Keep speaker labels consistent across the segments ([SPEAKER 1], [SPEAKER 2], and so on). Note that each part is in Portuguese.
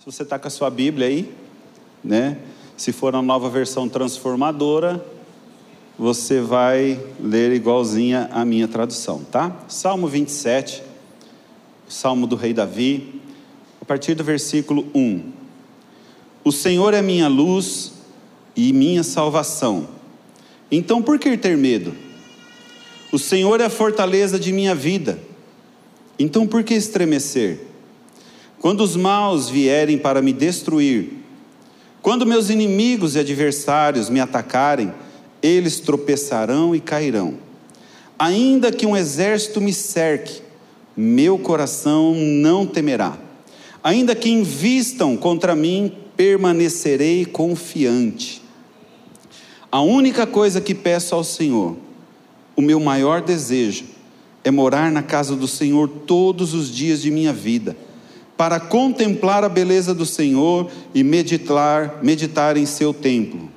[SPEAKER 1] Se você está com a sua Bíblia aí, né? Se for a nova versão transformadora, você vai ler igualzinha a minha tradução, tá? Salmo 27, Salmo do Rei Davi, a partir do versículo 1. O Senhor é minha luz e minha salvação. Então por que ter medo? O Senhor é a fortaleza de minha vida. Então por que estremecer? Quando os maus vierem para me destruir, quando meus inimigos e adversários me atacarem, eles tropeçarão e cairão. Ainda que um exército me cerque, meu coração não temerá. Ainda que invistam contra mim, permanecerei confiante. A única coisa que peço ao Senhor, o meu maior desejo, é morar na casa do Senhor todos os dias de minha vida para contemplar a beleza do Senhor e meditar, meditar em seu templo.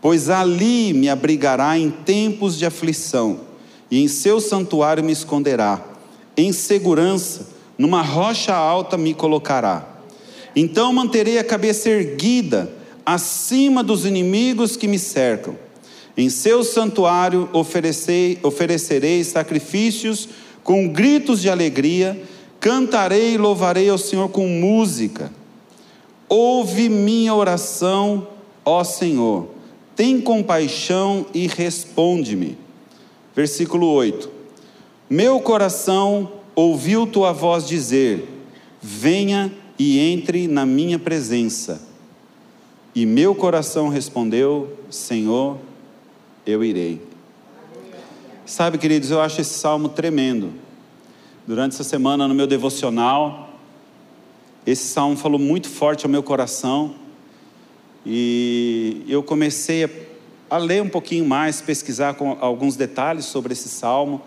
[SPEAKER 1] Pois ali me abrigará em tempos de aflição, e em seu santuário me esconderá. Em segurança, numa rocha alta me colocará. Então manterei a cabeça erguida acima dos inimigos que me cercam. Em seu santuário oferecerei, oferecerei sacrifícios com gritos de alegria Cantarei e louvarei ao Senhor com música. Ouve minha oração, ó Senhor. Tem compaixão e responde-me. Versículo 8. Meu coração ouviu tua voz dizer: Venha e entre na minha presença. E meu coração respondeu: Senhor, eu irei. Sabe, queridos, eu acho esse salmo tremendo Durante essa semana, no meu devocional, esse salmo falou muito forte ao meu coração. E eu comecei a, ler um pouquinho mais, pesquisar alguns detalhes sobre esse salmo.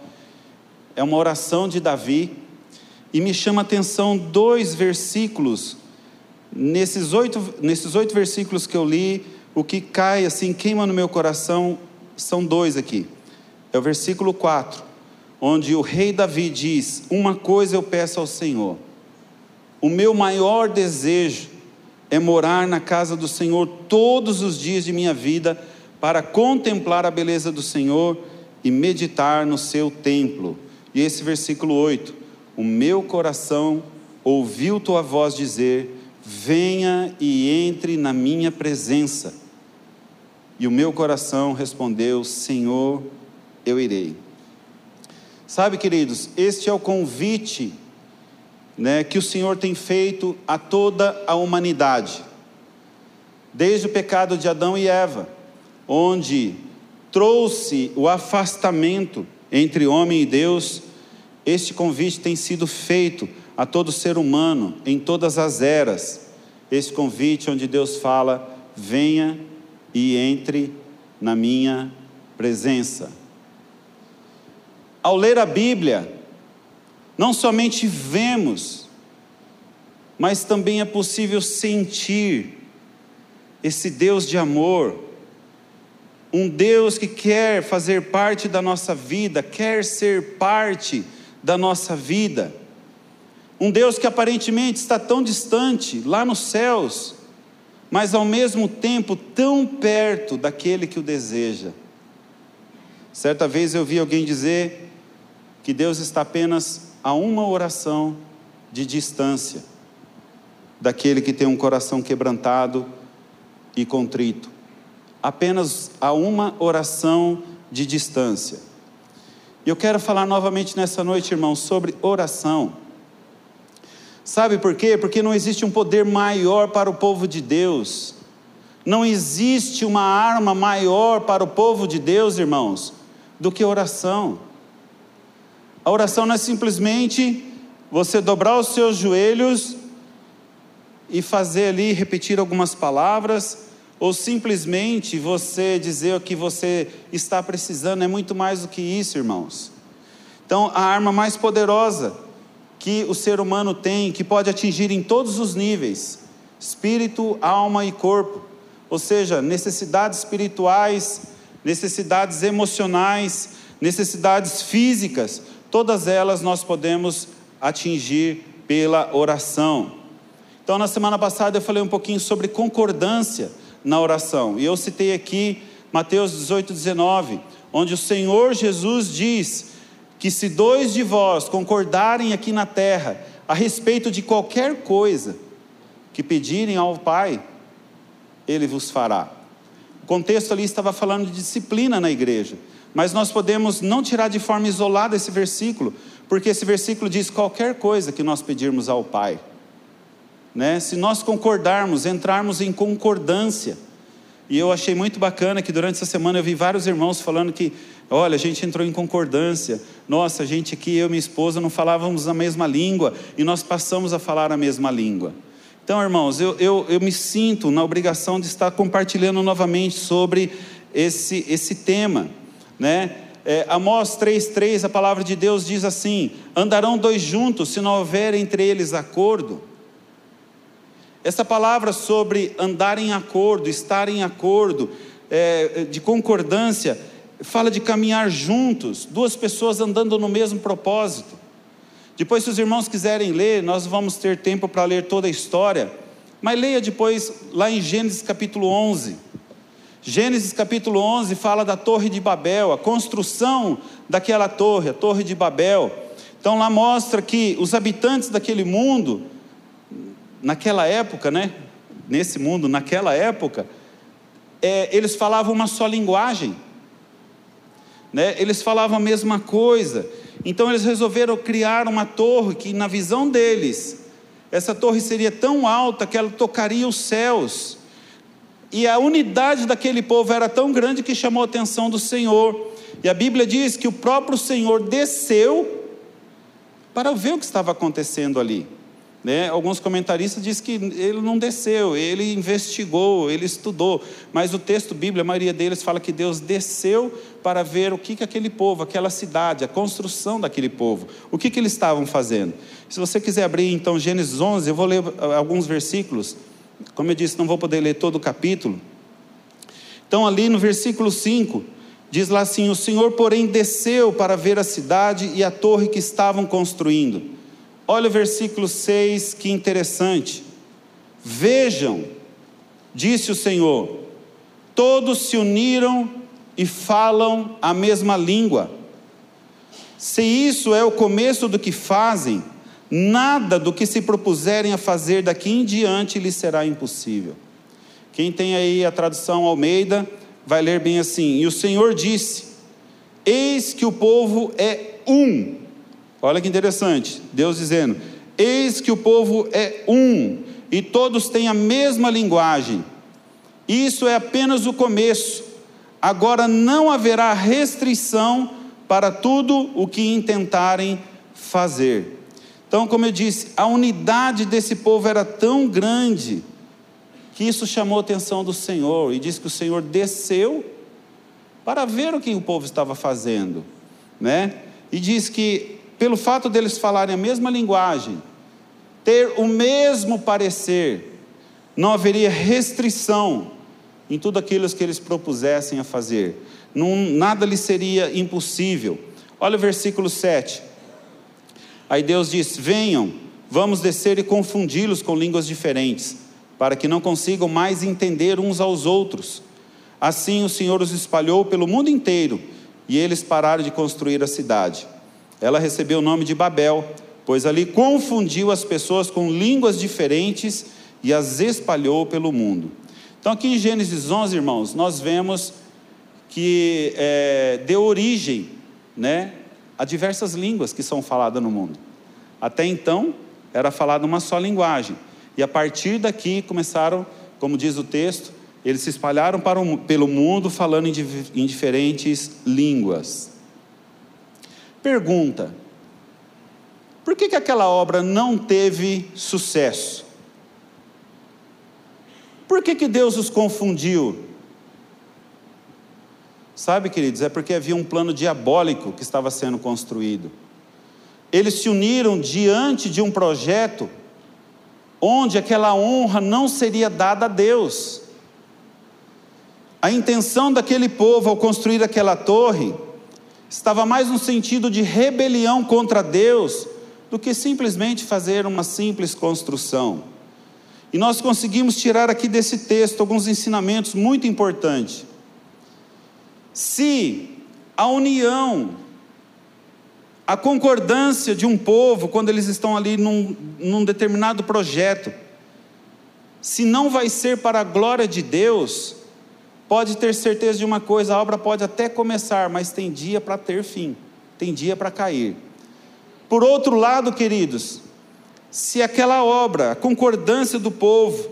[SPEAKER 1] É uma oração de Davi. E me chama a atenção dois versículos. Nesses oito, nesses oito versículos que eu li, o que cai assim, queima no meu coração, são dois aqui. É o versículo 4 onde o rei Davi diz: Uma coisa eu peço ao Senhor, o meu maior desejo é morar na casa do Senhor todos os dias de minha vida, para contemplar a beleza do Senhor e meditar no seu templo. E esse versículo 8: O meu coração ouviu tua voz dizer: Venha e entre na minha presença. E o meu coração respondeu: Senhor, eu irei. Sabe, queridos, este é o convite né, que o Senhor tem feito a toda a humanidade, desde o pecado de Adão e Eva, onde trouxe o afastamento entre homem e Deus. Este convite tem sido feito a todo ser humano em todas as eras. Este convite onde Deus fala: venha e entre na minha presença. Ao ler a Bíblia, não somente vemos, mas também é possível sentir esse Deus de amor, um Deus que quer fazer parte da nossa vida, quer ser parte da nossa vida, um Deus que aparentemente está tão distante, lá nos céus, mas ao mesmo tempo tão perto daquele que o deseja. Certa vez eu vi alguém dizer que Deus está apenas a uma oração de distância daquele que tem um coração quebrantado e contrito. Apenas a uma oração de distância. E eu quero falar novamente nessa noite, irmãos, sobre oração. Sabe por quê? Porque não existe um poder maior para o povo de Deus. Não existe uma arma maior para o povo de Deus, irmãos, do que oração. A oração não é simplesmente você dobrar os seus joelhos e fazer ali, repetir algumas palavras, ou simplesmente você dizer o que você está precisando, é muito mais do que isso, irmãos. Então, a arma mais poderosa que o ser humano tem, que pode atingir em todos os níveis espírito, alma e corpo ou seja, necessidades espirituais, necessidades emocionais, necessidades físicas, todas elas nós podemos atingir pela oração. Então, na semana passada eu falei um pouquinho sobre concordância na oração, e eu citei aqui Mateus 18, 19, onde o Senhor Jesus diz que se dois de vós concordarem aqui na terra a respeito de qualquer coisa que pedirem ao Pai, Ele vos fará. O contexto ali estava falando de disciplina na igreja, mas nós podemos não tirar de forma isolada esse versículo, porque esse versículo diz qualquer coisa que nós pedirmos ao Pai. Né? Se nós concordarmos, entrarmos em concordância. E eu achei muito bacana que durante essa semana eu vi vários irmãos falando que, olha, a gente entrou em concordância. Nossa, a gente aqui, eu e minha esposa, não falávamos a mesma língua e nós passamos a falar a mesma língua. Então, irmãos, eu, eu, eu me sinto na obrigação de estar compartilhando novamente sobre esse, esse tema, né? É, Amós 3,3, a palavra de Deus diz assim: andarão dois juntos se não houver entre eles acordo. Essa palavra sobre andar em acordo, estar em acordo, é, de concordância, fala de caminhar juntos, duas pessoas andando no mesmo propósito. Depois, se os irmãos quiserem ler, nós vamos ter tempo para ler toda a história, mas leia depois lá em Gênesis capítulo 11. Gênesis capítulo 11 fala da Torre de Babel, a construção daquela torre, a Torre de Babel. Então lá mostra que os habitantes daquele mundo naquela época, né? Nesse mundo, naquela época, é, eles falavam uma só linguagem, né? Eles falavam a mesma coisa. Então eles resolveram criar uma torre que, na visão deles, essa torre seria tão alta que ela tocaria os céus. E a unidade daquele povo era tão grande que chamou a atenção do Senhor. E a Bíblia diz que o próprio Senhor desceu para ver o que estava acontecendo ali. Né? Alguns comentaristas dizem que ele não desceu, ele investigou, ele estudou, mas o texto bíblico, a maioria deles fala que Deus desceu para ver o que, que aquele povo, aquela cidade, a construção daquele povo, o que, que eles estavam fazendo. Se você quiser abrir então Gênesis 11, eu vou ler alguns versículos, como eu disse, não vou poder ler todo o capítulo. Então, ali no versículo 5, diz lá assim: O Senhor, porém, desceu para ver a cidade e a torre que estavam construindo. Olha o versículo 6, que interessante. Vejam, disse o Senhor, todos se uniram e falam a mesma língua. Se isso é o começo do que fazem, nada do que se propuserem a fazer daqui em diante lhes será impossível. Quem tem aí a tradução Almeida, vai ler bem assim: E o Senhor disse: Eis que o povo é um Olha que interessante, Deus dizendo: Eis que o povo é um, e todos têm a mesma linguagem. Isso é apenas o começo. Agora não haverá restrição para tudo o que intentarem fazer. Então, como eu disse, a unidade desse povo era tão grande que isso chamou a atenção do Senhor e diz que o Senhor desceu para ver o que o povo estava fazendo, né? E diz que pelo fato deles falarem a mesma linguagem, ter o mesmo parecer, não haveria restrição em tudo aquilo que eles propusessem a fazer. Não, nada lhes seria impossível. Olha o versículo 7. Aí Deus diz: Venham, vamos descer e confundi-los com línguas diferentes, para que não consigam mais entender uns aos outros. Assim o Senhor os espalhou pelo mundo inteiro, e eles pararam de construir a cidade ela recebeu o nome de Babel, pois ali confundiu as pessoas com línguas diferentes e as espalhou pelo mundo. Então, aqui em Gênesis 11, irmãos, nós vemos que é, deu origem né, a diversas línguas que são faladas no mundo. Até então, era falada uma só linguagem. E a partir daqui começaram, como diz o texto, eles se espalharam para o, pelo mundo falando em, em diferentes línguas. Pergunta: por que, que aquela obra não teve sucesso? Por que, que Deus os confundiu? Sabe, queridos, é porque havia um plano diabólico que estava sendo construído. Eles se uniram diante de um projeto onde aquela honra não seria dada a Deus. A intenção daquele povo ao construir aquela torre estava mais no sentido de rebelião contra Deus do que simplesmente fazer uma simples construção. E nós conseguimos tirar aqui desse texto alguns ensinamentos muito importantes. Se a união, a concordância de um povo, quando eles estão ali num, num determinado projeto, se não vai ser para a glória de Deus, pode ter certeza de uma coisa: a obra pode até começar, mas tem dia para ter fim, tem dia para cair. Por outro lado, queridos, se aquela obra, a concordância do povo,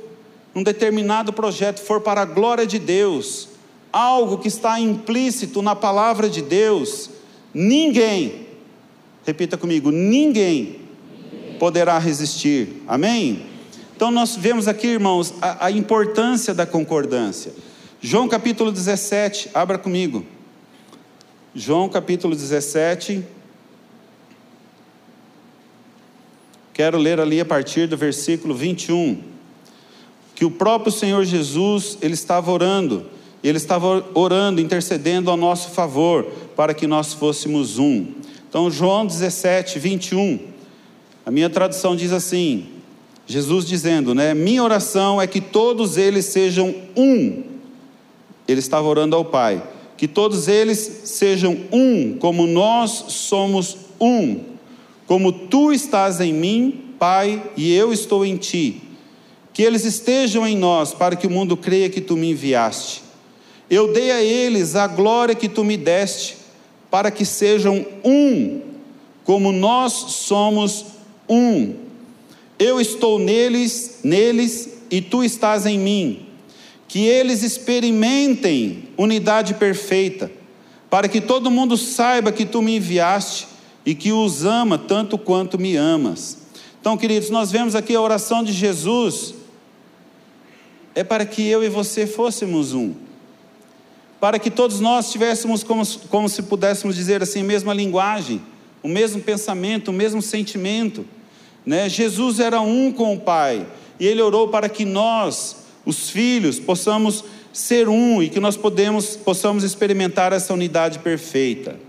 [SPEAKER 1] num determinado projeto for para a glória de Deus, algo que está implícito na palavra de Deus, ninguém, repita comigo, ninguém poderá resistir. Amém? Então nós vemos aqui, irmãos, a, a importância da concordância. João capítulo 17, abra comigo. João capítulo 17. Quero ler ali a partir do versículo 21. Que o próprio Senhor Jesus, ele estava orando, ele estava orando, intercedendo a nosso favor, para que nós fôssemos um. Então, João 17, 21. A minha tradução diz assim: Jesus dizendo, né? Minha oração é que todos eles sejam um ele estava orando ao Pai, que todos eles sejam um, como nós somos um, como tu estás em mim, Pai, e eu estou em ti. Que eles estejam em nós, para que o mundo creia que tu me enviaste. Eu dei a eles a glória que tu me deste, para que sejam um, como nós somos um. Eu estou neles, neles, e tu estás em mim que eles experimentem unidade perfeita, para que todo mundo saiba que tu me enviaste e que os ama tanto quanto me amas. Então, queridos, nós vemos aqui a oração de Jesus, é para que eu e você fôssemos um, para que todos nós tivéssemos, como, como se pudéssemos dizer assim, a mesma linguagem, o mesmo pensamento, o mesmo sentimento. Né? Jesus era um com o Pai, e ele orou para que nós os filhos, possamos ser um e que nós podemos, possamos experimentar essa unidade perfeita.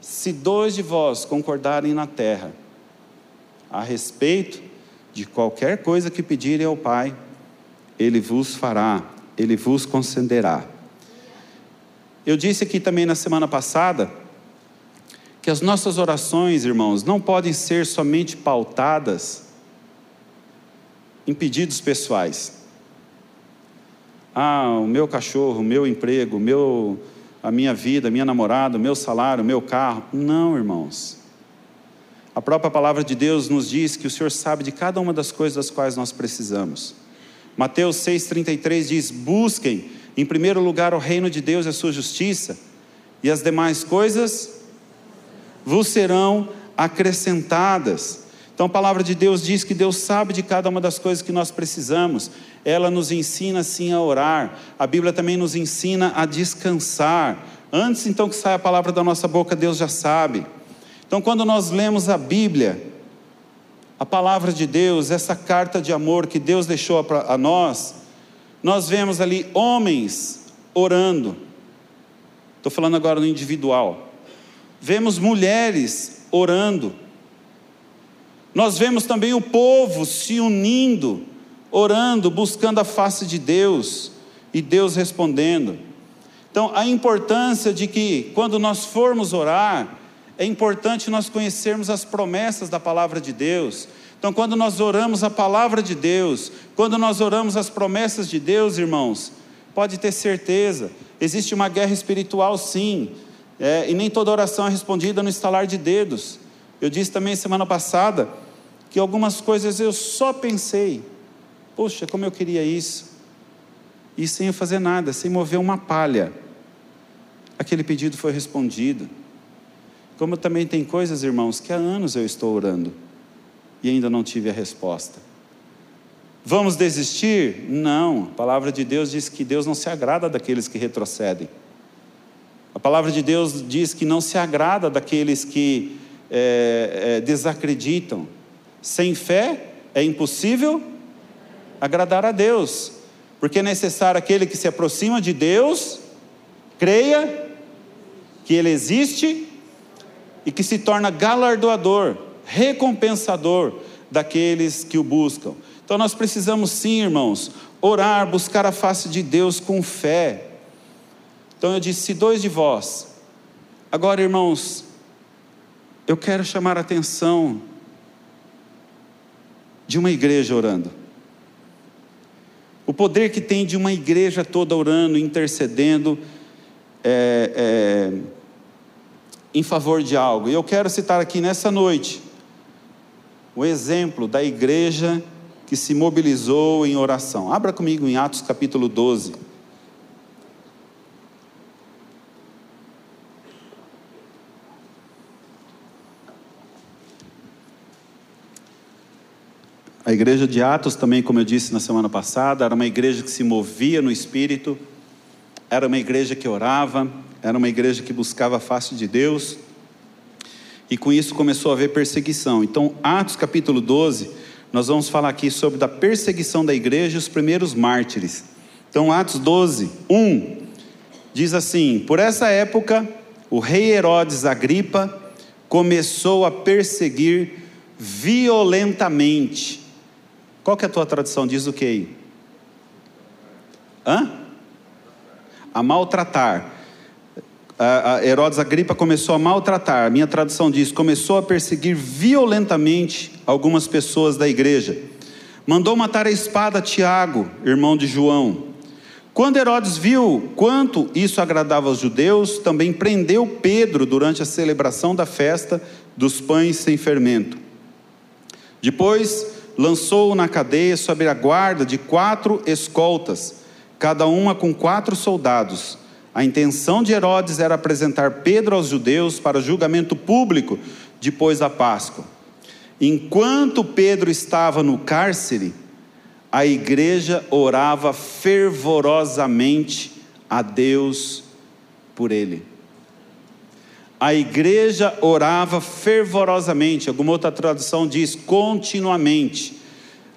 [SPEAKER 1] Se dois de vós concordarem na terra a respeito de qualquer coisa que pedirem ao Pai, Ele vos fará, Ele vos concederá. Eu disse aqui também na semana passada que as nossas orações, irmãos, não podem ser somente pautadas em pedidos pessoais. Ah, o meu cachorro, o meu emprego, o meu, a minha vida, a minha namorada, o meu salário, o meu carro. Não, irmãos. A própria palavra de Deus nos diz que o Senhor sabe de cada uma das coisas das quais nós precisamos. Mateus 6,33 diz: Busquem em primeiro lugar o reino de Deus e a sua justiça, e as demais coisas vos serão acrescentadas. Então a palavra de Deus diz que Deus sabe de cada uma das coisas que nós precisamos. Ela nos ensina sim a orar. A Bíblia também nos ensina a descansar. Antes então que saia a palavra da nossa boca, Deus já sabe. Então quando nós lemos a Bíblia, a palavra de Deus, essa carta de amor que Deus deixou a nós, nós vemos ali homens orando. Estou falando agora no individual. Vemos mulheres orando. Nós vemos também o povo se unindo, orando, buscando a face de Deus e Deus respondendo. Então, a importância de que, quando nós formos orar, é importante nós conhecermos as promessas da palavra de Deus. Então, quando nós oramos a palavra de Deus, quando nós oramos as promessas de Deus, irmãos, pode ter certeza, existe uma guerra espiritual sim, é, e nem toda oração é respondida no estalar de dedos. Eu disse também semana passada que algumas coisas eu só pensei, poxa, como eu queria isso, e sem fazer nada, sem mover uma palha, aquele pedido foi respondido. Como também tem coisas, irmãos, que há anos eu estou orando e ainda não tive a resposta. Vamos desistir? Não, a palavra de Deus diz que Deus não se agrada daqueles que retrocedem. A palavra de Deus diz que não se agrada daqueles que é, é, desacreditam. Sem fé é impossível agradar a Deus, porque é necessário aquele que se aproxima de Deus, creia que Ele existe e que se torna galardoador, recompensador daqueles que o buscam. Então nós precisamos sim, irmãos, orar, buscar a face de Deus com fé. Então eu disse: se dois de vós. Agora, irmãos, eu quero chamar a atenção de uma igreja orando. O poder que tem de uma igreja toda orando, intercedendo é, é, em favor de algo. E eu quero citar aqui nessa noite o exemplo da igreja que se mobilizou em oração. Abra comigo em Atos capítulo 12. A igreja de Atos, também, como eu disse na semana passada, era uma igreja que se movia no espírito, era uma igreja que orava, era uma igreja que buscava a face de Deus, e com isso começou a haver perseguição. Então, Atos capítulo 12, nós vamos falar aqui sobre a perseguição da igreja e os primeiros mártires. Então, Atos 12, 1, diz assim: Por essa época, o rei Herodes Agripa começou a perseguir violentamente. Qual que é a tua tradução? Diz o que aí? Hã? A maltratar. A Herodes Agripa começou a maltratar. A minha tradução diz: começou a perseguir violentamente algumas pessoas da igreja. Mandou matar a espada Tiago, irmão de João. Quando Herodes viu quanto isso agradava aos judeus, também prendeu Pedro durante a celebração da festa dos pães sem fermento. Depois lançou-o na cadeia sob a guarda de quatro escoltas, cada uma com quatro soldados. A intenção de Herodes era apresentar Pedro aos judeus para julgamento público depois da Páscoa. Enquanto Pedro estava no cárcere, a igreja orava fervorosamente a Deus por ele. A igreja orava fervorosamente, alguma outra tradução diz continuamente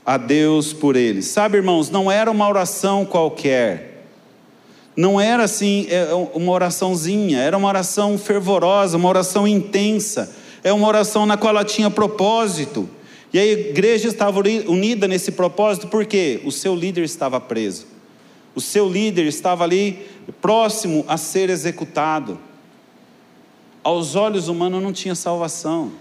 [SPEAKER 1] a Deus por ele. Sabe, irmãos, não era uma oração qualquer. Não era assim é, uma oraçãozinha, era uma oração fervorosa, uma oração intensa é uma oração na qual ela tinha propósito. E a igreja estava unida nesse propósito porque o seu líder estava preso. O seu líder estava ali próximo a ser executado. Aos olhos humanos não tinha salvação.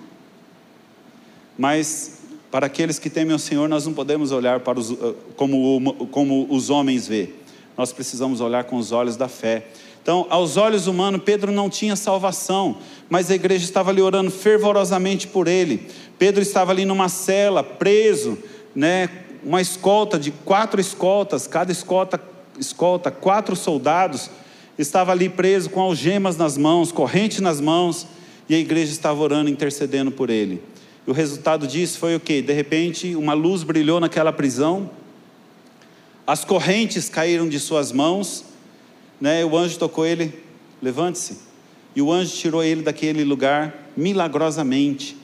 [SPEAKER 1] Mas para aqueles que temem o Senhor, nós não podemos olhar para os, eh, como, como os homens vê. Nós precisamos olhar com os olhos da fé. Então, aos olhos humanos, Pedro não tinha salvação, mas a igreja estava ali orando fervorosamente por ele. Pedro estava ali numa cela, preso, né, uma escolta de quatro escoltas, cada escolta, escolta quatro soldados, estava ali preso com algemas nas mãos, corrente nas mãos, e a igreja estava orando, intercedendo por ele. E o resultado disso foi o que? De repente, uma luz brilhou naquela prisão, as correntes caíram de suas mãos, né, o anjo tocou ele, levante-se. E o anjo tirou ele daquele lugar milagrosamente.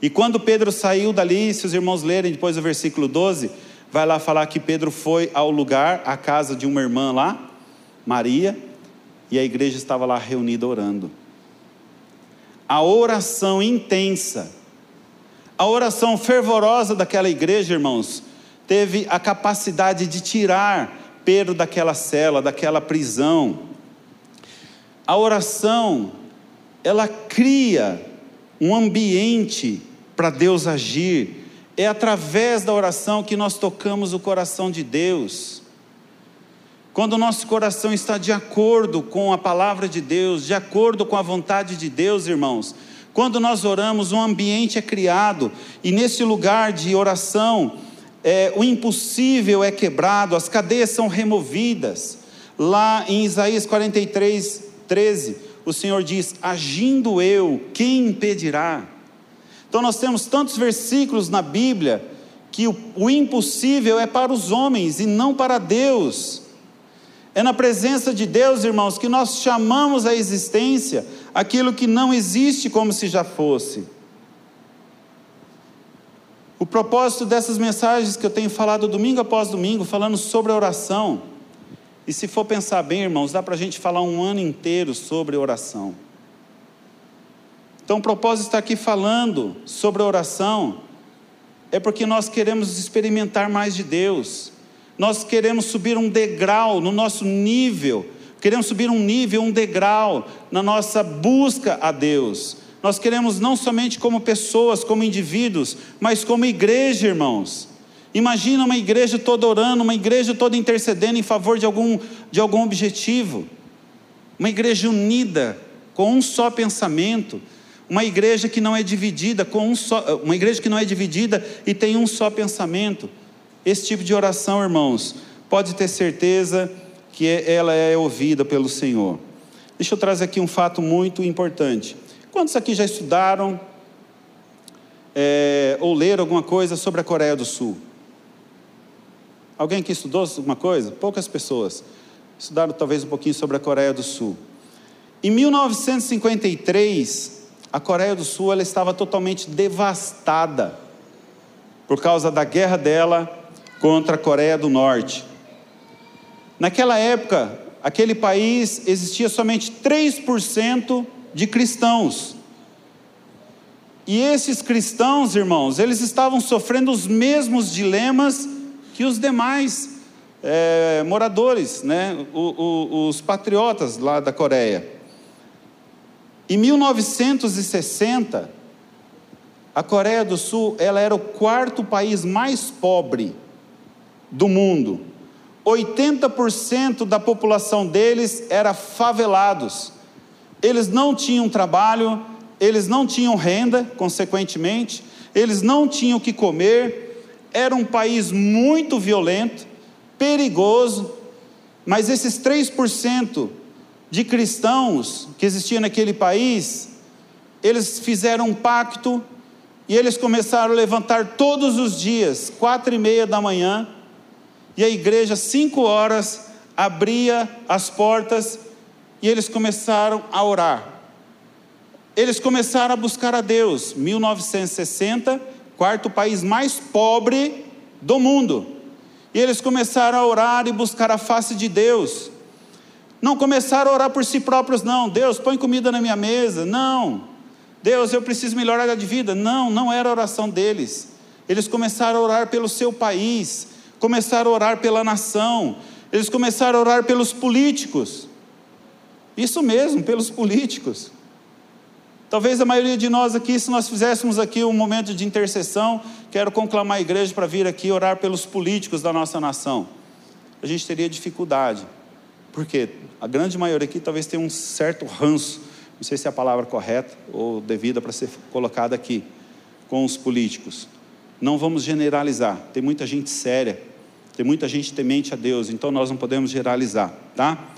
[SPEAKER 1] E quando Pedro saiu dali, se os irmãos lerem depois o versículo 12, vai lá falar que Pedro foi ao lugar, à casa de uma irmã lá, Maria, e a igreja estava lá reunida orando. A oração intensa, a oração fervorosa daquela igreja, irmãos, teve a capacidade de tirar Pedro daquela cela, daquela prisão. A oração, ela cria um ambiente para Deus agir. É através da oração que nós tocamos o coração de Deus. Quando o nosso coração está de acordo com a palavra de Deus, de acordo com a vontade de Deus, irmãos, quando nós oramos, um ambiente é criado, e nesse lugar de oração, é, o impossível é quebrado, as cadeias são removidas. Lá em Isaías 43, 13, o Senhor diz: Agindo eu, quem impedirá? Então nós temos tantos versículos na Bíblia que o, o impossível é para os homens e não para Deus. É na presença de Deus, irmãos, que nós chamamos a existência aquilo que não existe como se já fosse. O propósito dessas mensagens que eu tenho falado domingo após domingo, falando sobre a oração, e se for pensar bem, irmãos, dá para a gente falar um ano inteiro sobre oração. Então, o propósito está aqui falando sobre a oração, é porque nós queremos experimentar mais de Deus, nós queremos subir um degrau no nosso nível, queremos subir um nível, um degrau na nossa busca a Deus. Nós queremos não somente como pessoas, como indivíduos, mas como igreja, irmãos. Imagina uma igreja toda orando, uma igreja toda intercedendo em favor de algum, de algum objetivo. Uma igreja unida, com um só pensamento. Uma igreja que não é dividida, com um só, uma igreja que não é dividida e tem um só pensamento. Esse tipo de oração, irmãos, pode ter certeza que ela é ouvida pelo Senhor. Deixa eu trazer aqui um fato muito importante. Quantos aqui já estudaram é, ou leram alguma coisa sobre a Coreia do Sul? Alguém que estudou alguma coisa? Poucas pessoas. Estudaram talvez um pouquinho sobre a Coreia do Sul. Em 1953, a Coreia do Sul ela estava totalmente devastada por causa da guerra dela contra a Coreia do Norte. Naquela época, aquele país existia somente 3% de cristãos. E esses cristãos, irmãos, eles estavam sofrendo os mesmos dilemas que os demais é, moradores, né, o, o, os patriotas lá da Coreia. Em 1960, a Coreia do Sul ela era o quarto país mais pobre do mundo. 80% da população deles era favelados. Eles não tinham trabalho, eles não tinham renda, consequentemente, eles não tinham o que comer, era um país muito violento, perigoso, mas esses 3% de cristãos que existiam naquele país, eles fizeram um pacto e eles começaram a levantar todos os dias, quatro e meia da manhã, e a igreja, cinco horas, abria as portas e eles começaram a orar. Eles começaram a buscar a Deus. 1960 quarto país mais pobre do mundo. E eles começaram a orar e buscar a face de Deus. Não começaram a orar por si próprios, não. Deus, põe comida na minha mesa. Não. Deus, eu preciso melhorar de vida. Não, não era a oração deles. Eles começaram a orar pelo seu país, começaram a orar pela nação, eles começaram a orar pelos políticos. Isso mesmo, pelos políticos. Talvez a maioria de nós aqui, se nós fizéssemos aqui um momento de intercessão, quero conclamar a igreja para vir aqui orar pelos políticos da nossa nação. A gente teria dificuldade. Porque a grande maioria aqui talvez tenha um certo ranço, não sei se é a palavra correta ou devida para ser colocada aqui, com os políticos. Não vamos generalizar. Tem muita gente séria, tem muita gente temente a Deus, então nós não podemos generalizar, tá?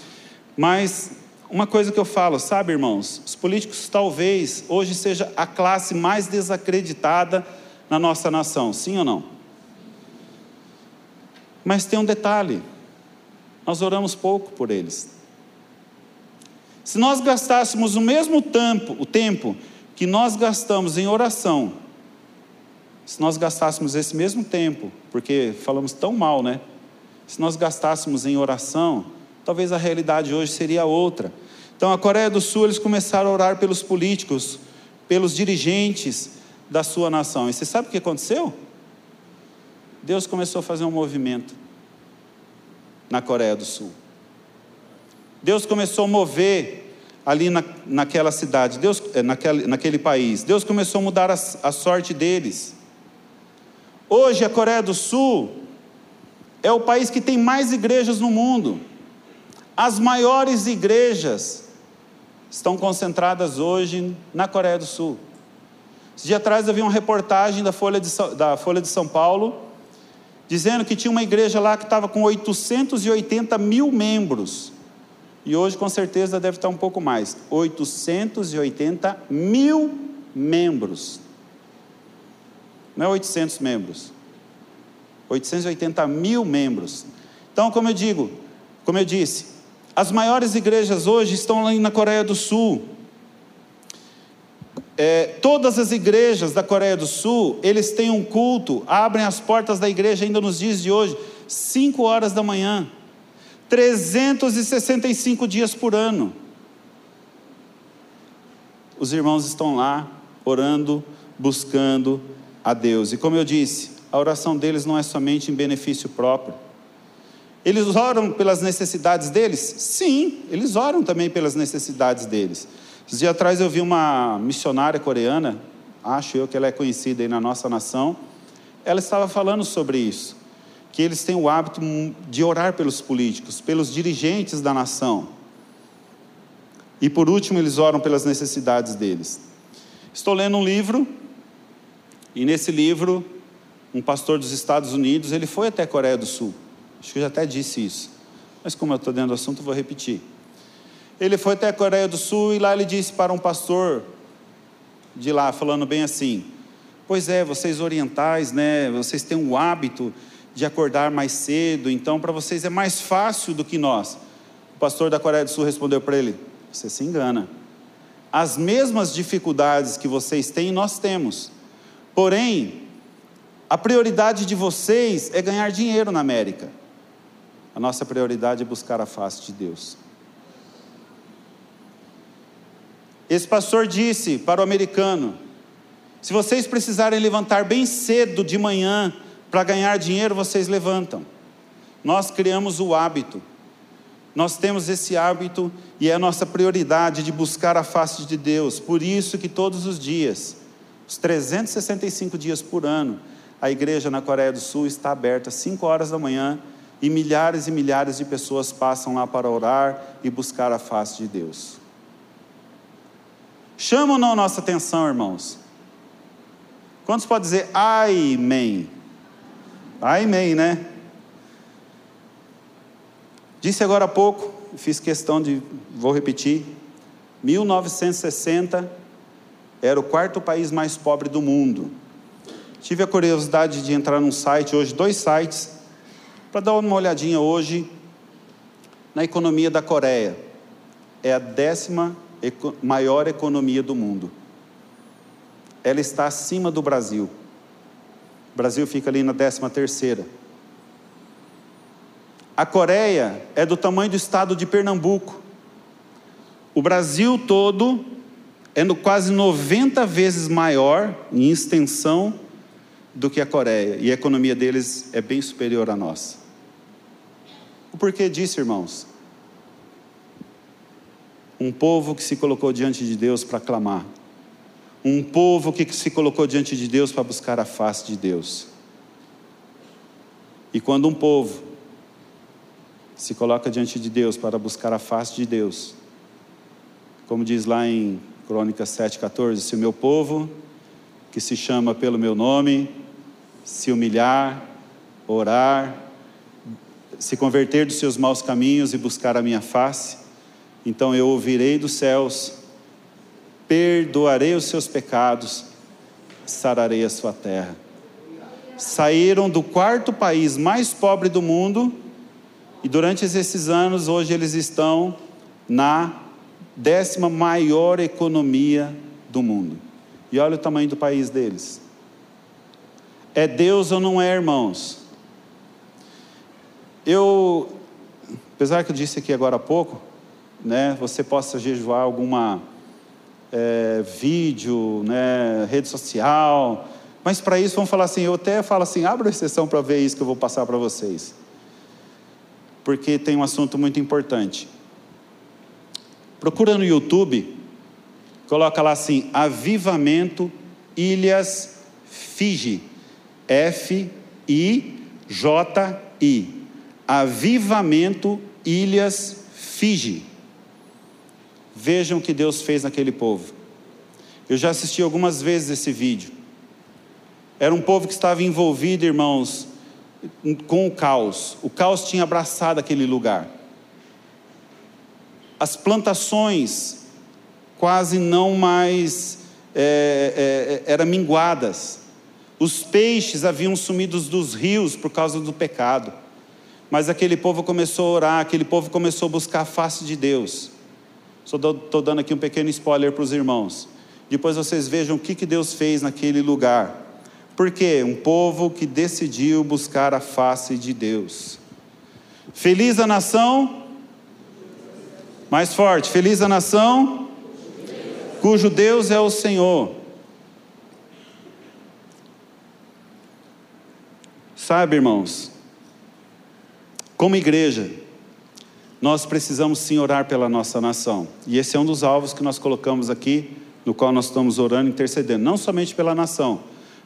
[SPEAKER 1] Mas uma coisa que eu falo, sabe, irmãos, os políticos talvez hoje seja a classe mais desacreditada na nossa nação, sim ou não? Mas tem um detalhe: nós oramos pouco por eles. Se nós gastássemos o mesmo tempo, o tempo que nós gastamos em oração, se nós gastássemos esse mesmo tempo, porque falamos tão mal, né? Se nós gastássemos em oração, talvez a realidade hoje seria outra. Então, a Coreia do Sul, eles começaram a orar pelos políticos, pelos dirigentes da sua nação. E você sabe o que aconteceu? Deus começou a fazer um movimento na Coreia do Sul. Deus começou a mover ali na, naquela cidade, Deus, eh, naquele, naquele país. Deus começou a mudar a, a sorte deles. Hoje, a Coreia do Sul é o país que tem mais igrejas no mundo. As maiores igrejas estão concentradas hoje na Coreia do Sul. Esse dia atrás vi uma reportagem da Folha de, da Folha de São Paulo, dizendo que tinha uma igreja lá que estava com 880 mil membros. E hoje, com certeza, deve estar um pouco mais. 880 mil membros. Não é 800 membros. 880 mil membros. Então, como eu digo, como eu disse, as maiores igrejas hoje estão lá na Coreia do Sul. É, todas as igrejas da Coreia do Sul, eles têm um culto, abrem as portas da igreja ainda nos dias de hoje, 5 horas da manhã, 365 dias por ano. Os irmãos estão lá orando, buscando a Deus. E como eu disse, a oração deles não é somente em benefício próprio. Eles oram pelas necessidades deles? Sim, eles oram também pelas necessidades deles. Esses dias atrás eu vi uma missionária coreana, acho eu que ela é conhecida aí na nossa nação, ela estava falando sobre isso, que eles têm o hábito de orar pelos políticos, pelos dirigentes da nação. E por último, eles oram pelas necessidades deles. Estou lendo um livro, e nesse livro, um pastor dos Estados Unidos, ele foi até a Coreia do Sul. Acho que eu já até disse isso. Mas como eu estou dentro do assunto, vou repetir. Ele foi até a Coreia do Sul e lá ele disse para um pastor de lá, falando bem assim: Pois é, vocês orientais, né? Vocês têm o hábito de acordar mais cedo, então para vocês é mais fácil do que nós. O pastor da Coreia do Sul respondeu para ele: Você se engana. As mesmas dificuldades que vocês têm, nós temos. Porém, a prioridade de vocês é ganhar dinheiro na América. A nossa prioridade é buscar a face de Deus. Esse pastor disse para o americano: se vocês precisarem levantar bem cedo de manhã para ganhar dinheiro, vocês levantam. Nós criamos o hábito. Nós temos esse hábito e é a nossa prioridade de buscar a face de Deus. Por isso que todos os dias, os 365 dias por ano, a igreja na Coreia do Sul está aberta às 5 horas da manhã e milhares e milhares de pessoas passam lá para orar e buscar a face de Deus. Chama ou não a nossa atenção, irmãos? Quantos podem dizer amém? Amém, né? Disse agora há pouco, fiz questão de, vou repetir, 1960 era o quarto país mais pobre do mundo. Tive a curiosidade de entrar num site, hoje dois sites, para dar uma olhadinha hoje na economia da Coreia. É a décima maior economia do mundo ela está acima do Brasil. O Brasil fica ali na 13 terceira. A Coreia é do tamanho do estado de Pernambuco. O Brasil todo é no quase 90 vezes maior em extensão do que a Coreia, e a economia deles é bem superior à nossa. O porquê disso, irmãos? Um povo que se colocou diante de Deus para clamar um povo que se colocou diante de Deus para buscar a face de Deus. E quando um povo se coloca diante de Deus para buscar a face de Deus, como diz lá em Crônicas 7,14: se o meu povo, que se chama pelo meu nome, se humilhar, orar, se converter dos seus maus caminhos e buscar a minha face, então eu ouvirei dos céus perdoarei os seus pecados, sararei a sua terra. Saíram do quarto país mais pobre do mundo e durante esses anos, hoje eles estão na décima maior economia do mundo. E olha o tamanho do país deles. É Deus ou não é, irmãos? Eu, apesar que eu disse aqui agora há pouco, né, você possa jejuar alguma é, vídeo, né, rede social. Mas para isso vamos falar assim, eu até falo assim, abra exceção para ver isso que eu vou passar para vocês. Porque tem um assunto muito importante. Procura no YouTube, coloca lá assim, Avivamento Ilhas Fiji. F-I-J-I. Avivamento Ilhas Fiji. Vejam o que Deus fez naquele povo. Eu já assisti algumas vezes esse vídeo. Era um povo que estava envolvido, irmãos, com o caos. O caos tinha abraçado aquele lugar. As plantações quase não mais é, é, eram minguadas. Os peixes haviam sumido dos rios por causa do pecado. Mas aquele povo começou a orar, aquele povo começou a buscar a face de Deus. Estou dando aqui um pequeno spoiler para os irmãos. Depois vocês vejam o que, que Deus fez naquele lugar. Por quê? Um povo que decidiu buscar a face de Deus. Feliz a nação. Mais forte. Feliz a nação cujo Deus é o Senhor. Sabe, irmãos, como igreja, nós precisamos sim orar pela nossa nação. E esse é um dos alvos que nós colocamos aqui, no qual nós estamos orando, intercedendo, não somente pela nação,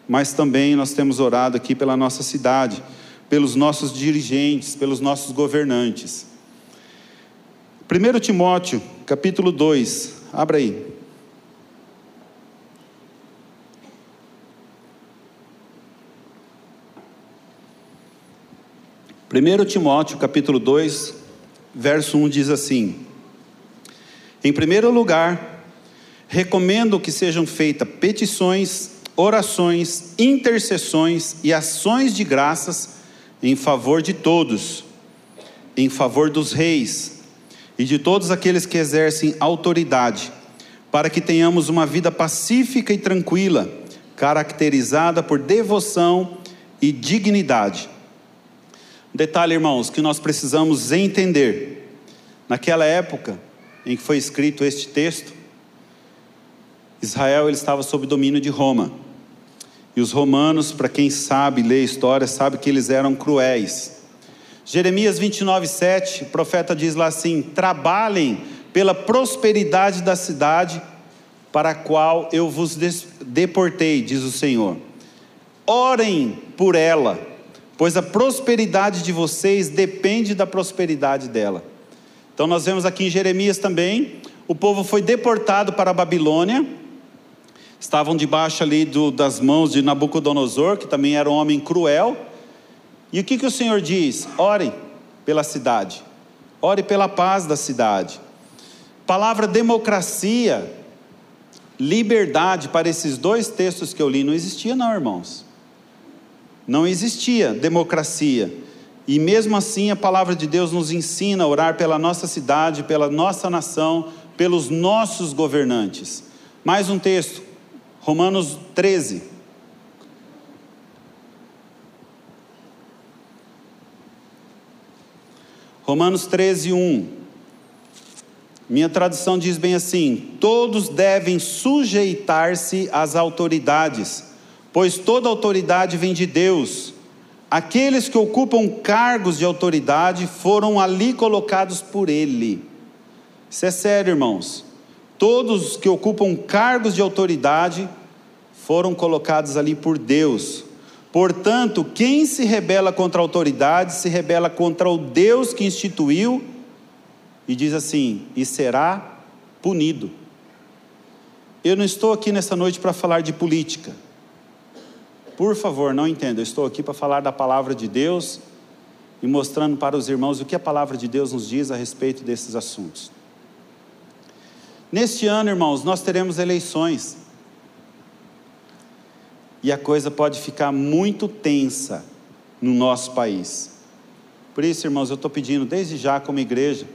[SPEAKER 1] mas também nós temos orado aqui pela nossa cidade, pelos nossos dirigentes, pelos nossos governantes. 1 Timóteo, capítulo 2, abra aí. 1 Timóteo capítulo 2, verso 1 diz assim: Em primeiro lugar, recomendo que sejam feitas petições, orações, intercessões e ações de graças em favor de todos, em favor dos reis e de todos aqueles que exercem autoridade, para que tenhamos uma vida pacífica e tranquila, caracterizada por devoção e dignidade Detalhe, irmãos, que nós precisamos entender. Naquela época em que foi escrito este texto, Israel ele estava sob domínio de Roma. E os romanos, para quem sabe ler história, sabe que eles eram cruéis. Jeremias 29, 7, o profeta diz lá assim: Trabalhem pela prosperidade da cidade para a qual eu vos deportei, diz o Senhor. Orem por ela pois a prosperidade de vocês depende da prosperidade dela. Então nós vemos aqui em Jeremias também, o povo foi deportado para a Babilônia, estavam debaixo ali do, das mãos de Nabucodonosor, que também era um homem cruel. E o que, que o Senhor diz? Ore pela cidade, ore pela paz da cidade. Palavra democracia, liberdade para esses dois textos que eu li não existia, não, irmãos. Não existia democracia. E mesmo assim, a palavra de Deus nos ensina a orar pela nossa cidade, pela nossa nação, pelos nossos governantes. Mais um texto, Romanos 13. Romanos 13, 1. Minha tradução diz bem assim: todos devem sujeitar-se às autoridades pois toda autoridade vem de Deus. Aqueles que ocupam cargos de autoridade foram ali colocados por Ele. Isso é sério, irmãos. Todos que ocupam cargos de autoridade foram colocados ali por Deus. Portanto, quem se rebela contra a autoridade se rebela contra o Deus que instituiu e diz assim: e será punido. Eu não estou aqui nessa noite para falar de política. Por favor, não entenda, eu estou aqui para falar da palavra de Deus e mostrando para os irmãos o que a palavra de Deus nos diz a respeito desses assuntos. Neste ano, irmãos, nós teremos eleições. E a coisa pode ficar muito tensa no nosso país. Por isso, irmãos, eu estou pedindo desde já, como igreja,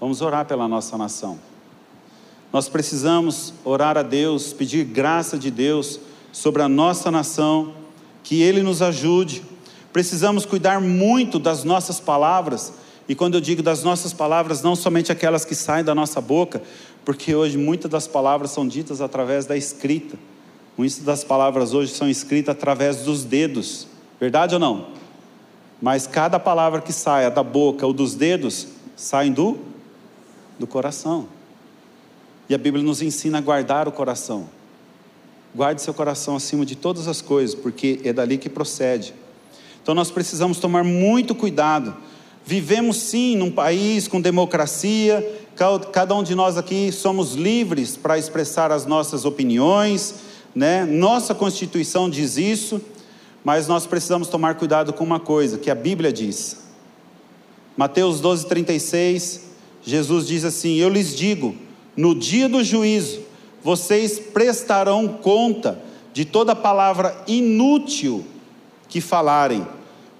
[SPEAKER 1] vamos orar pela nossa nação. Nós precisamos orar a Deus, pedir graça de Deus sobre a nossa nação, que Ele nos ajude. Precisamos cuidar muito das nossas palavras, e quando eu digo das nossas palavras, não somente aquelas que saem da nossa boca, porque hoje muitas das palavras são ditas através da escrita. Muitas das palavras hoje são escritas através dos dedos, verdade ou não? Mas cada palavra que saia da boca ou dos dedos, saem do, do coração. E a Bíblia nos ensina a guardar o coração. Guarde seu coração acima de todas as coisas, porque é dali que procede. Então nós precisamos tomar muito cuidado. Vivemos sim num país com democracia, cada um de nós aqui somos livres para expressar as nossas opiniões, né? Nossa Constituição diz isso, mas nós precisamos tomar cuidado com uma coisa que a Bíblia diz. Mateus 12:36, Jesus diz assim: Eu lhes digo, no dia do juízo, vocês prestarão conta de toda palavra inútil que falarem.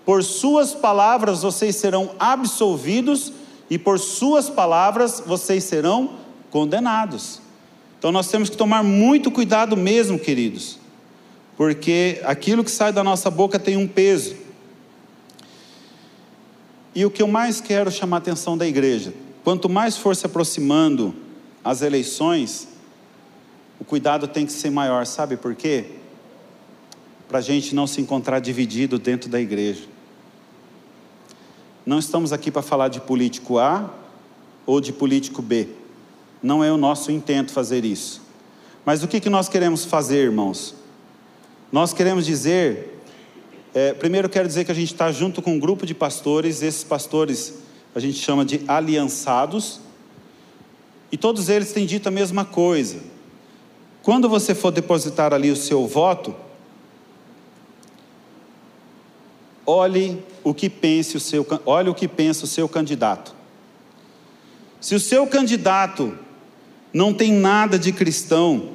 [SPEAKER 1] Por suas palavras vocês serão absolvidos e por suas palavras vocês serão condenados. Então nós temos que tomar muito cuidado mesmo, queridos, porque aquilo que sai da nossa boca tem um peso. E o que eu mais quero chamar a atenção da igreja, quanto mais for se aproximando as eleições, o cuidado tem que ser maior, sabe por quê? para a gente não se encontrar dividido dentro da igreja. Não estamos aqui para falar de político A ou de político B. Não é o nosso intento fazer isso. Mas o que, que nós queremos fazer, irmãos? Nós queremos dizer, é, primeiro quero dizer que a gente está junto com um grupo de pastores, esses pastores a gente chama de aliançados, e todos eles têm dito a mesma coisa. Quando você for depositar ali o seu voto, olhe o que pense o seu, olhe o que pensa o seu candidato. Se o seu candidato não tem nada de cristão,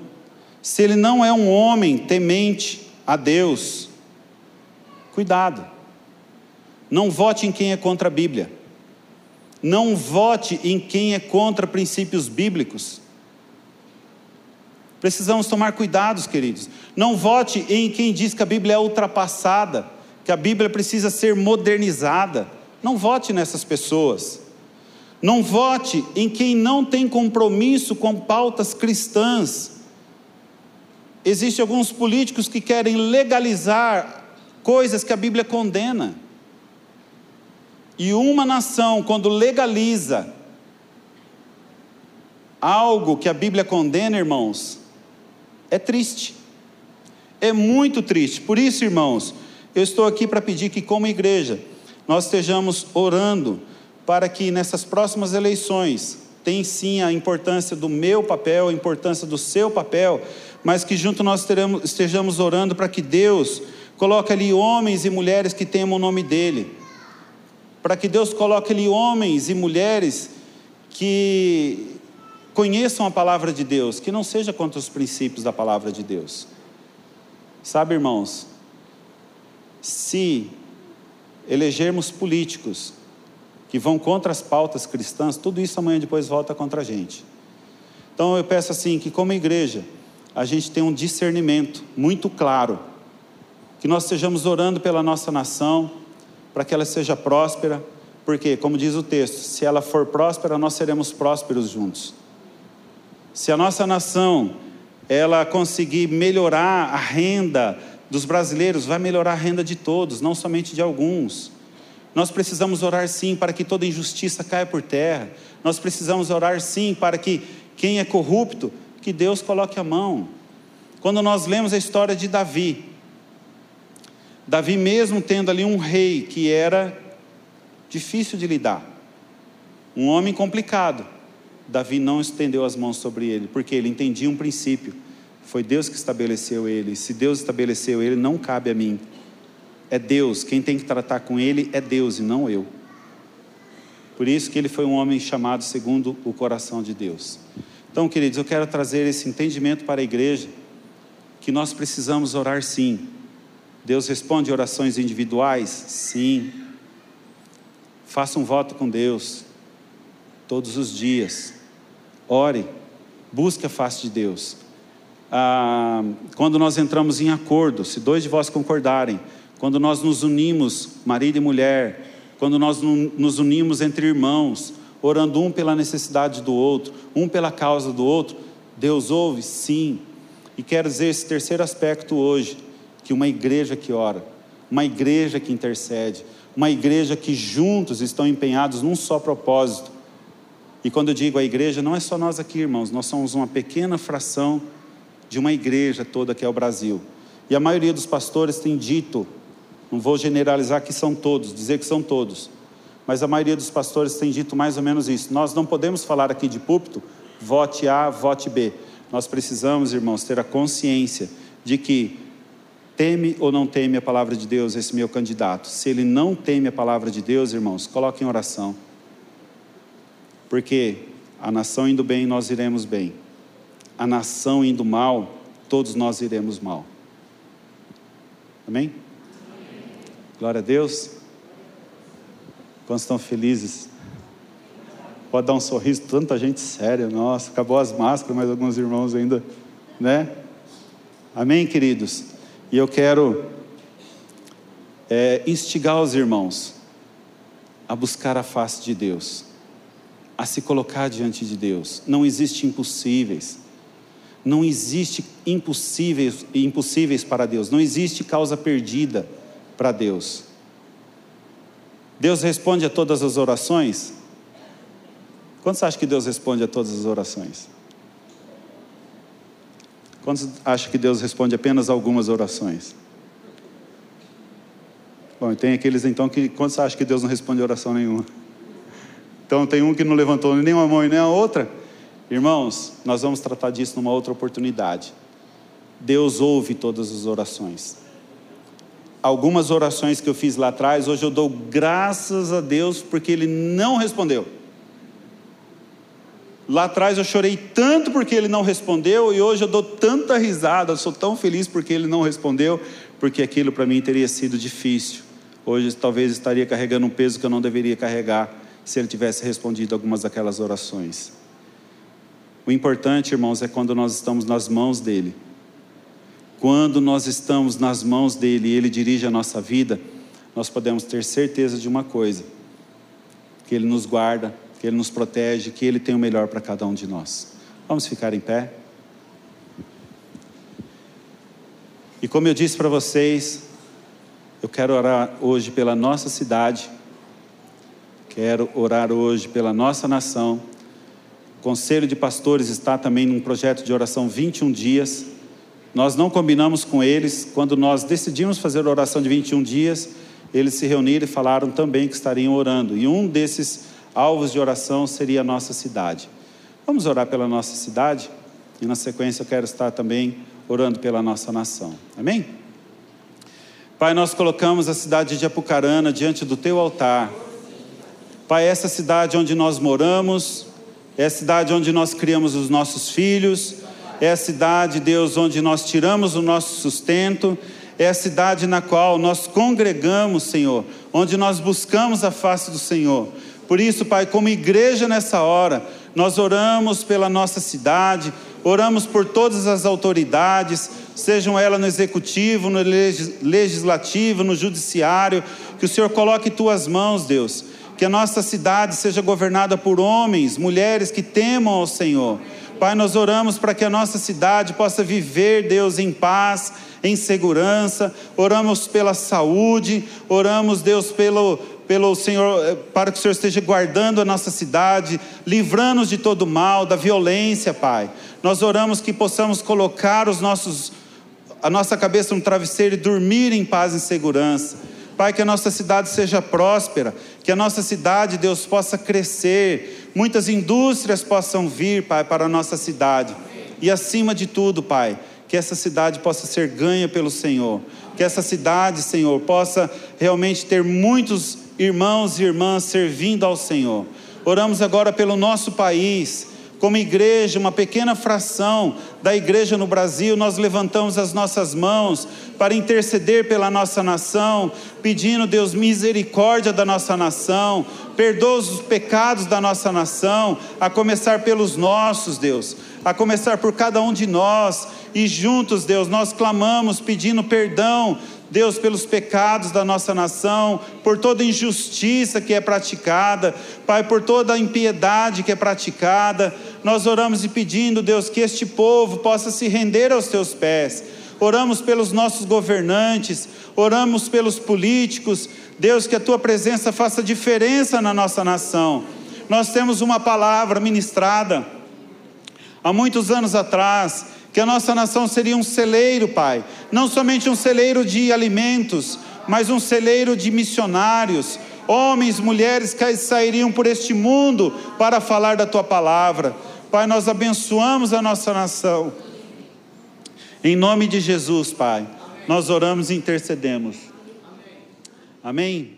[SPEAKER 1] se ele não é um homem temente a Deus, cuidado. Não vote em quem é contra a Bíblia. Não vote em quem é contra princípios bíblicos. Precisamos tomar cuidados, queridos. Não vote em quem diz que a Bíblia é ultrapassada, que a Bíblia precisa ser modernizada. Não vote nessas pessoas. Não vote em quem não tem compromisso com pautas cristãs. Existem alguns políticos que querem legalizar coisas que a Bíblia condena. E uma nação, quando legaliza algo que a Bíblia condena, irmãos, é triste. É muito triste. Por isso, irmãos, eu estou aqui para pedir que, como igreja, nós estejamos orando para que nessas próximas eleições tem sim a importância do meu papel, a importância do seu papel, mas que junto nós teremos, estejamos orando para que Deus coloque ali homens e mulheres que temam o nome dEle, para que Deus coloque ali homens e mulheres que conheçam a palavra de Deus, que não seja contra os princípios da palavra de Deus. Sabe, irmãos, se elegermos políticos que vão contra as pautas cristãs, tudo isso amanhã depois volta contra a gente. Então eu peço assim que como igreja a gente tenha um discernimento muito claro, que nós estejamos orando pela nossa nação, para que ela seja próspera, porque como diz o texto, se ela for próspera, nós seremos prósperos juntos. Se a nossa nação ela conseguir melhorar a renda dos brasileiros, vai melhorar a renda de todos, não somente de alguns. Nós precisamos orar sim para que toda injustiça caia por terra. Nós precisamos orar sim para que quem é corrupto, que Deus coloque a mão. Quando nós lemos a história de Davi, Davi mesmo tendo ali um rei que era difícil de lidar, um homem complicado, Davi não estendeu as mãos sobre ele, porque ele entendia um princípio. Foi Deus que estabeleceu ele. Se Deus estabeleceu ele, não cabe a mim. É Deus, quem tem que tratar com ele é Deus e não eu. Por isso que ele foi um homem chamado segundo o coração de Deus. Então, queridos, eu quero trazer esse entendimento para a igreja que nós precisamos orar sim. Deus responde orações individuais? Sim. Faça um voto com Deus todos os dias. Ore, busque a face de Deus. Ah, quando nós entramos em acordo, se dois de vós concordarem, quando nós nos unimos, marido e mulher, quando nós nos unimos entre irmãos, orando um pela necessidade do outro, um pela causa do outro, Deus ouve? Sim. E quero dizer esse terceiro aspecto hoje, que uma igreja que ora, uma igreja que intercede, uma igreja que juntos estão empenhados num só propósito. E quando eu digo a igreja, não é só nós aqui, irmãos, nós somos uma pequena fração de uma igreja toda que é o Brasil. E a maioria dos pastores tem dito não vou generalizar que são todos, dizer que são todos, mas a maioria dos pastores tem dito mais ou menos isso. Nós não podemos falar aqui de púlpito, vote A, vote B. Nós precisamos, irmãos, ter a consciência de que teme ou não teme a palavra de Deus esse meu candidato. Se ele não teme a palavra de Deus, irmãos, coloque em oração. Porque a nação indo bem, nós iremos bem. A nação indo mal, todos nós iremos mal. Amém? Glória a Deus. Quantos estão felizes? Pode dar um sorriso, tanta gente séria, nossa, acabou as máscaras, mas alguns irmãos ainda, né? Amém, queridos? E eu quero é, instigar os irmãos a buscar a face de Deus, a se colocar diante de Deus. Não existe impossíveis. Não existe impossíveis, impossíveis para Deus, não existe causa perdida para Deus. Deus responde a todas as orações? Quantos acham que Deus responde a todas as orações? Quantos acham que Deus responde apenas algumas orações? Bom, tem aqueles então que. Quantos acham que Deus não responde oração nenhuma? Então tem um que não levantou nem uma mão e nem a outra. Irmãos, nós vamos tratar disso numa outra oportunidade. Deus ouve todas as orações. Algumas orações que eu fiz lá atrás, hoje eu dou graças a Deus porque Ele não respondeu. Lá atrás eu chorei tanto porque Ele não respondeu e hoje eu dou tanta risada, eu sou tão feliz porque Ele não respondeu, porque aquilo para mim teria sido difícil. Hoje talvez estaria carregando um peso que eu não deveria carregar se Ele tivesse respondido algumas daquelas orações. O importante, irmãos, é quando nós estamos nas mãos dEle. Quando nós estamos nas mãos dEle e Ele dirige a nossa vida, nós podemos ter certeza de uma coisa: que Ele nos guarda, que Ele nos protege, que Ele tem o melhor para cada um de nós. Vamos ficar em pé? E como eu disse para vocês, eu quero orar hoje pela nossa cidade, quero orar hoje pela nossa nação o Conselho de Pastores está também num projeto de oração 21 dias. Nós não combinamos com eles, quando nós decidimos fazer a oração de 21 dias, eles se reuniram e falaram também que estariam orando. E um desses alvos de oração seria a nossa cidade. Vamos orar pela nossa cidade? E na sequência eu quero estar também orando pela nossa nação. Amém? Pai, nós colocamos a cidade de Apucarana diante do teu altar. Pai, essa cidade onde nós moramos, é a cidade onde nós criamos os nossos filhos, é a cidade, Deus, onde nós tiramos o nosso sustento, é a cidade na qual nós congregamos, Senhor, onde nós buscamos a face do Senhor. Por isso, Pai, como igreja nessa hora, nós oramos pela nossa cidade, oramos por todas as autoridades, sejam elas no executivo, no legislativo, no judiciário, que o Senhor coloque tuas mãos, Deus que a nossa cidade seja governada por homens, mulheres que temam ao Senhor. Pai, nós oramos para que a nossa cidade possa viver, Deus, em paz, em segurança. Oramos pela saúde, oramos, Deus, pelo, pelo Senhor, eh, para que o Senhor esteja guardando a nossa cidade, livrando-nos de todo mal, da violência, Pai. Nós oramos que possamos colocar os nossos, a nossa cabeça no travesseiro e dormir em paz e segurança. Pai, que a nossa cidade seja próspera, que a nossa cidade, Deus, possa crescer, muitas indústrias possam vir, Pai, para a nossa cidade. E acima de tudo, Pai, que essa cidade possa ser ganha pelo Senhor, que essa cidade, Senhor, possa realmente ter muitos irmãos e irmãs servindo ao Senhor. Oramos agora pelo nosso país como igreja, uma pequena fração da igreja no Brasil, nós levantamos as nossas mãos para interceder pela nossa nação, pedindo, Deus, misericórdia da nossa nação, perdoa os pecados da nossa nação, a começar pelos nossos, Deus, a começar por cada um de nós, e juntos, Deus, nós clamamos pedindo perdão Deus, pelos pecados da nossa nação, por toda injustiça que é praticada, Pai, por toda a impiedade que é praticada, nós oramos e pedindo, Deus, que este povo possa se render aos teus pés. Oramos pelos nossos governantes, oramos pelos políticos, Deus, que a tua presença faça diferença na nossa nação. Nós temos uma palavra ministrada há muitos anos atrás que a nossa nação seria um celeiro, Pai, não somente um celeiro de alimentos, mas um celeiro de missionários, homens, mulheres que sairiam por este mundo para falar da tua palavra. Pai, nós abençoamos a nossa nação. Em nome de Jesus, Pai, nós oramos e intercedemos. Amém.